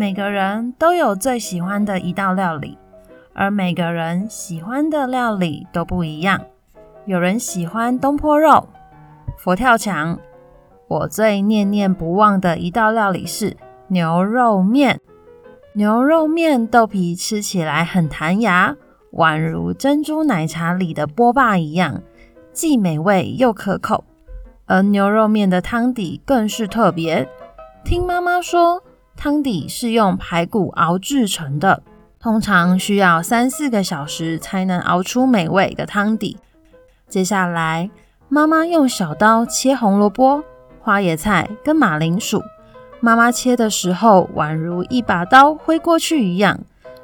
每个人都有最喜欢的一道料理，而每个人喜欢的料理都不一样。有人喜欢东坡肉、佛跳墙。我最念念不忘的一道料理是牛肉面。牛肉面豆皮吃起来很弹牙，宛如珍珠奶茶里的波霸一样，既美味又可口。而牛肉面的汤底更是特别，听妈妈说，汤底是用排骨熬制成的，通常需要三四个小时才能熬出美味的汤底。接下来，妈妈用小刀切红萝卜、花椰菜跟马铃薯。妈妈切的时候，宛如一把刀挥过去一样，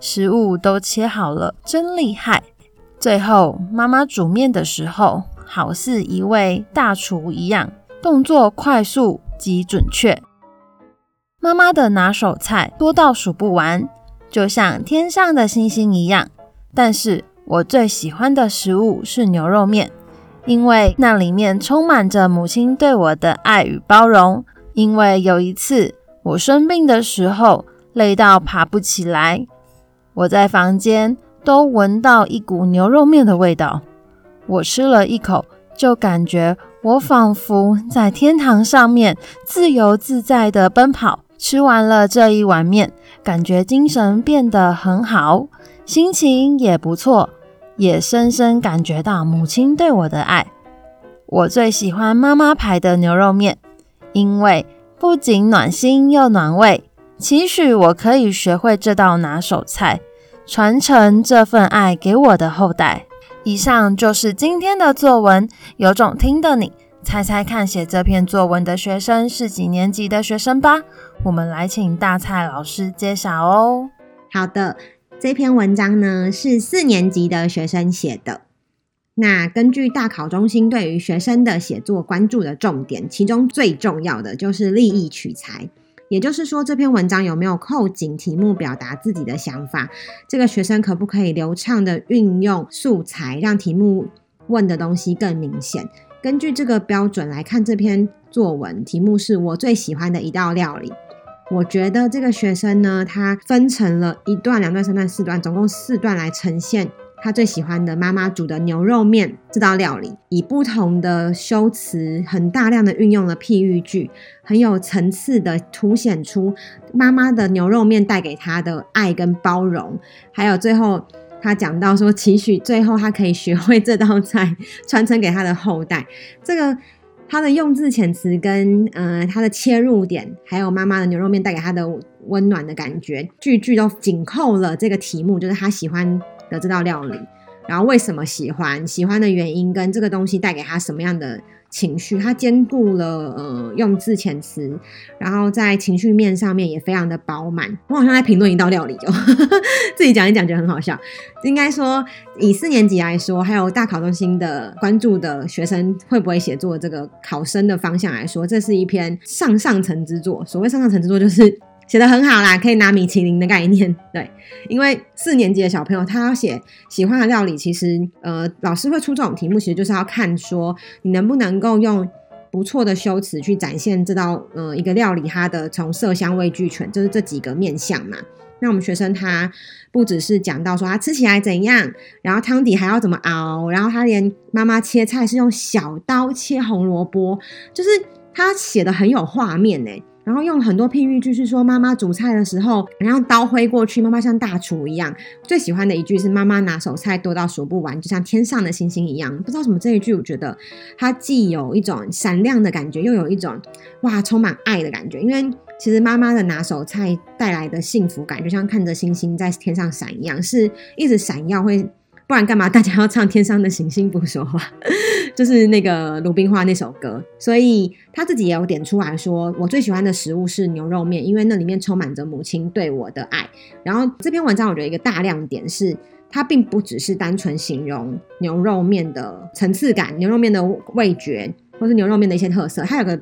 食物都切好了，真厉害。最后，妈妈煮面的时候，好似一位大厨一样，动作快速及准确。妈妈的拿手菜多到数不完，就像天上的星星一样。但是我最喜欢的食物是牛肉面，因为那里面充满着母亲对我的爱与包容。因为有一次我生病的时候，累到爬不起来，我在房间都闻到一股牛肉面的味道。我吃了一口，就感觉我仿佛在天堂上面自由自在的奔跑。吃完了这一碗面，感觉精神变得很好，心情也不错，也深深感觉到母亲对我的爱。我最喜欢妈妈牌的牛肉面，因为不仅暖心又暖胃。期许我可以学会这道拿手菜，传承这份爱给我的后代。以上就是今天的作文，有种听的你。猜猜看，写这篇作文的学生是几年级的学生吧？我们来请大蔡老师揭晓哦。好的，这篇文章呢是四年级的学生写的。那根据大考中心对于学生的写作关注的重点，其中最重要的就是立意取材，也就是说这篇文章有没有扣紧题目，表达自己的想法？这个学生可不可以流畅的运用素材，让题目问的东西更明显？根据这个标准来看，这篇作文题目是我最喜欢的一道料理。我觉得这个学生呢，他分成了一段、两段、三段、四段，总共四段来呈现他最喜欢的妈妈煮的牛肉面这道料理，以不同的修辞，很大量的运用了譬喻句，很有层次的凸显出妈妈的牛肉面带给他的爱跟包容，还有最后。他讲到说，期许最后他可以学会这道菜，传承给他的后代。这个他的用字遣词跟呃他的切入点，还有妈妈的牛肉面带给他的温暖的感觉，句句都紧扣了这个题目，就是他喜欢的这道料理。然后为什么喜欢？喜欢的原因跟这个东西带给他什么样的情绪？他兼顾了呃用字遣词，然后在情绪面上面也非常的饱满。我好像在评论一道料理，就 自己讲一讲，觉得很好笑。应该说以四年级来说，还有大考中心的关注的学生会不会写作这个考生的方向来说，这是一篇上上层之作。所谓上上层之作，就是。写得很好啦，可以拿米其林的概念。对，因为四年级的小朋友他要写喜欢的料理，其实呃老师会出这种题目，其实就是要看说你能不能够用不错的修辞去展现这道呃一个料理它的从色香味俱全，就是这几个面向嘛。那我们学生他不只是讲到说他吃起来怎样，然后汤底还要怎么熬，然后他连妈妈切菜是用小刀切红萝卜，就是他写得很有画面呢。然后用很多譬喻句是说，妈妈煮菜的时候，然后刀挥过去，妈妈像大厨一样。最喜欢的一句是妈妈拿手菜多到数不完，就像天上的星星一样。不知道什么这一句，我觉得它既有一种闪亮的感觉，又有一种哇充满爱的感觉。因为其实妈妈的拿手菜带来的幸福感，就像看着星星在天上闪一样，是一直闪耀会。不然干嘛大家要唱《天上的星星不说话》？就是那个鲁冰花那首歌。所以他自己也有点出来说，我最喜欢的食物是牛肉面，因为那里面充满着母亲对我的爱。然后这篇文章我觉得一个大亮点是，它并不只是单纯形容牛肉面的层次感、牛肉面的味觉，或是牛肉面的一些特色，它有个。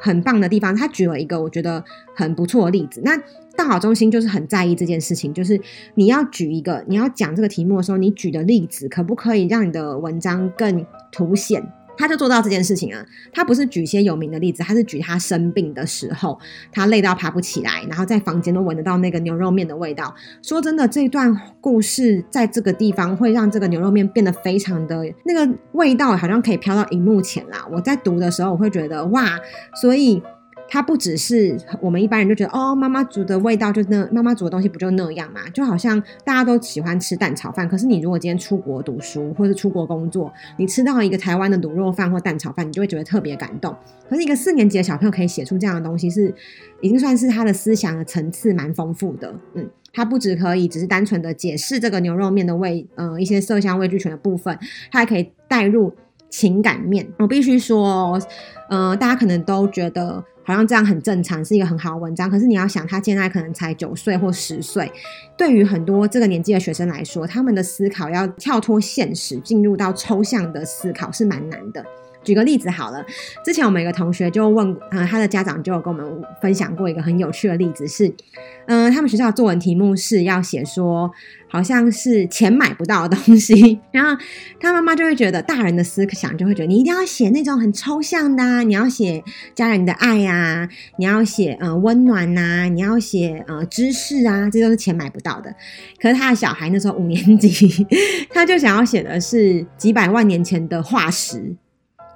很棒的地方，他举了一个我觉得很不错的例子。那大好中心就是很在意这件事情，就是你要举一个，你要讲这个题目的时候，你举的例子可不可以让你的文章更凸显？他就做到这件事情啊，他不是举些有名的例子，他是举他生病的时候，他累到爬不起来，然后在房间都闻得到那个牛肉面的味道。说真的，这段故事在这个地方会让这个牛肉面变得非常的那个味道，好像可以飘到荧幕前啦。我在读的时候，我会觉得哇，所以。它不只是我们一般人就觉得哦，妈妈煮的味道就那，妈妈煮的东西不就那样嘛？就好像大家都喜欢吃蛋炒饭，可是你如果今天出国读书或是出国工作，你吃到一个台湾的卤肉饭或蛋炒饭，你就会觉得特别感动。可是一个四年级的小朋友可以写出这样的东西是，是已经算是他的思想的层次蛮丰富的。嗯，他不只可以只是单纯的解释这个牛肉面的味，呃，一些色香味俱全的部分，他还可以带入情感面。我必须说，呃，大家可能都觉得。好像这样很正常，是一个很好的文章。可是你要想，他现在可能才九岁或十岁，对于很多这个年纪的学生来说，他们的思考要跳脱现实，进入到抽象的思考是蛮难的。举个例子好了，之前我们一个同学就问，呃，他的家长就有跟我们分享过一个很有趣的例子，是，嗯、他们学校的作文题目是要写说，好像是钱买不到的东西，然后他妈妈就会觉得，大人的思想就会觉得，你一定要写那种很抽象的啊，你要写家人的爱呀，你要写呃温暖呐，你要写呃知识啊，这都是钱买不到的。可是他的小孩那时候五年级，他就想要写的是几百万年前的化石。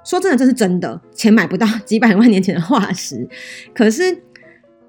说真的，这是真的，钱买不到 几百万年前的化石。可是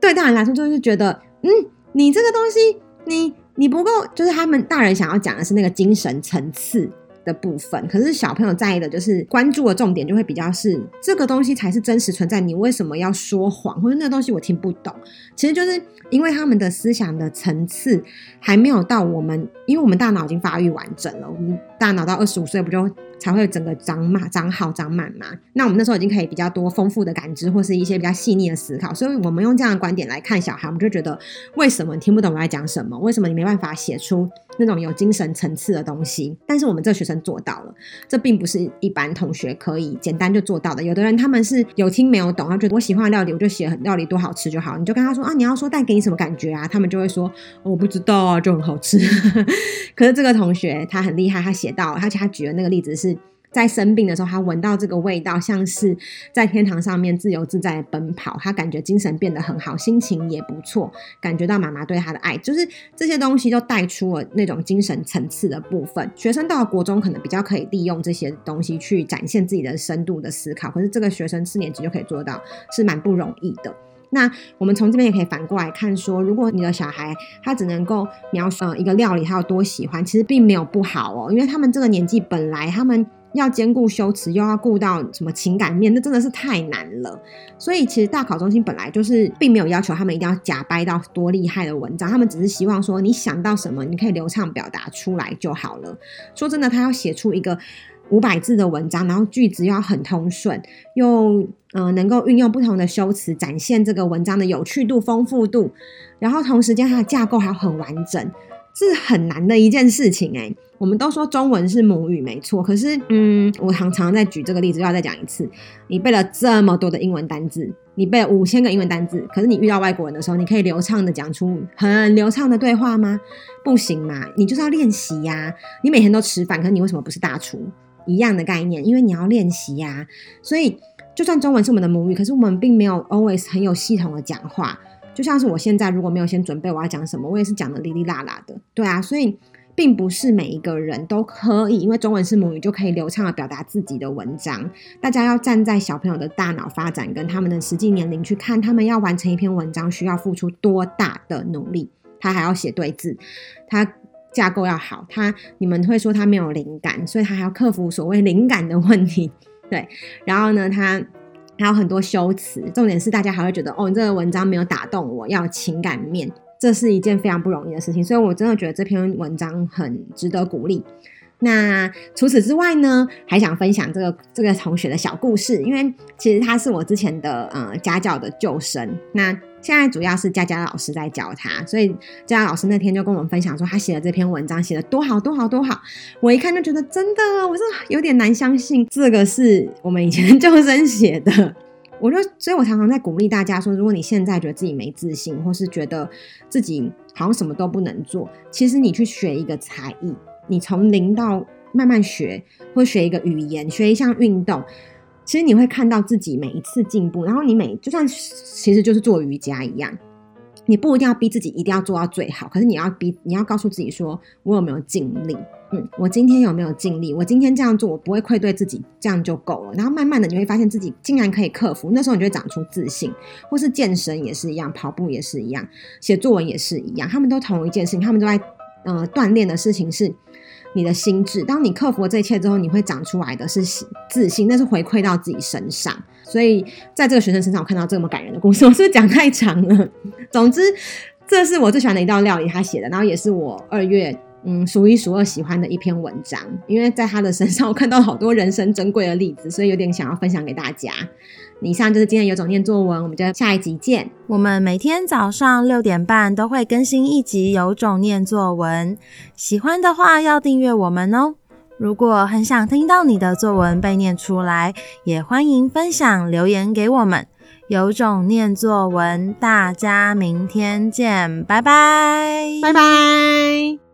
对大人来说，就是觉得，嗯，你这个东西，你你不够，就是他们大人想要讲的是那个精神层次的部分。可是小朋友在意的就是关注的重点，就会比较是这个东西才是真实存在。你为什么要说谎？或者那个东西我听不懂。其实就是因为他们的思想的层次还没有到我们，因为我们大脑已经发育完整了。我们大脑到二十五岁不就？才会整个长满、长好、长满嘛。那我们那时候已经可以比较多丰富的感知，或是一些比较细腻的思考。所以，我们用这样的观点来看小孩，我们就觉得为什么你听不懂我在讲什么？为什么你没办法写出那种有精神层次的东西？但是我们这学生做到了，这并不是一般同学可以简单就做到的。有的人他们是有听没有懂，他觉得我喜欢料理，我就写料理多好吃就好。你就跟他说啊，你要说带给你什么感觉啊？他们就会说我不知道啊，就很好吃。可是这个同学他很厉害，他写到，而且他举的那个例子是。在生病的时候，他闻到这个味道，像是在天堂上面自由自在的奔跑。他感觉精神变得很好，心情也不错，感觉到妈妈对他的爱，就是这些东西都带出了那种精神层次的部分。学生到了国中，可能比较可以利用这些东西去展现自己的深度的思考。可是这个学生四年级就可以做到，是蛮不容易的。那我们从这边也可以反过来看说，如果你的小孩他只能够描述一个料理他有多喜欢，其实并没有不好哦，因为他们这个年纪本来他们。要兼顾修辞，又要顾到什么情感面，那真的是太难了。所以其实大考中心本来就是并没有要求他们一定要假掰到多厉害的文章，他们只是希望说你想到什么，你可以流畅表达出来就好了。说真的，他要写出一个五百字的文章，然后句子要很通顺，又呃能够运用不同的修辞，展现这个文章的有趣度、丰富度，然后同时间它的架构还要很完整。是很难的一件事情哎、我们都说中文是母语没错，可是嗯，我常常在举这个例子，又要再讲一次。你背了这么多的英文单字，你背了五千个英文单字，可是你遇到外国人的时候，你可以流畅的讲出很流畅的对话吗？不行嘛，你就是要练习呀。你每天都吃饭，可是你为什么不是大厨？一样的概念，因为你要练习呀。所以就算中文是我们的母语，可是我们并没有 always 很有系统的讲话。就像是我现在如果没有先准备我要讲什么，我也是讲的哩哩啦啦的，对啊，所以并不是每一个人都可以，因为中文是母语就可以流畅的表达自己的文章。大家要站在小朋友的大脑发展跟他们的实际年龄去看，他们要完成一篇文章需要付出多大的努力。他还要写对字，他架构要好，他你们会说他没有灵感，所以他还要克服所谓灵感的问题，对，然后呢，他。还有很多修辞，重点是大家还会觉得哦，你这个文章没有打动我，要情感面，这是一件非常不容易的事情。所以我真的觉得这篇文章很值得鼓励。那除此之外呢，还想分享这个这个同学的小故事，因为其实他是我之前的呃家教的旧生，那现在主要是佳佳老师在教他，所以佳佳老师那天就跟我们分享说，他写的这篇文章写的多好多好多好，我一看就觉得真的，我是有点难相信这个是我们以前旧生写的，我就所以，我常常在鼓励大家说，如果你现在觉得自己没自信，或是觉得自己好像什么都不能做，其实你去学一个才艺。你从零到慢慢学，或学一个语言，学一项运动，其实你会看到自己每一次进步。然后你每就算其实就是做瑜伽一样，你不一定要逼自己一定要做到最好，可是你要逼你要告诉自己说，我有没有尽力？嗯，我今天有没有尽力？我今天这样做，我不会愧对自己，这样就够了。然后慢慢的你会发现自己竟然可以克服，那时候你就会长出自信。或是健身也是一样，跑步也是一样，写作文也是一样，他们都同一件事情，他们都在呃锻炼的事情是。你的心智，当你克服了这一切之后，你会长出来的是自信，那是回馈到自己身上。所以，在这个学生身上，我看到这么感人的故事，我是不是讲太长了？总之，这是我最喜欢的一道料理，他写的，然后也是我二月嗯数一数二喜欢的一篇文章，因为在他的身上，我看到好多人生珍贵的例子，所以有点想要分享给大家。以上就是今天有种念作文，我们就下一集见。我们每天早上六点半都会更新一集有种念作文，喜欢的话要订阅我们哦。如果很想听到你的作文被念出来，也欢迎分享留言给我们。有种念作文，大家明天见，拜拜，拜拜。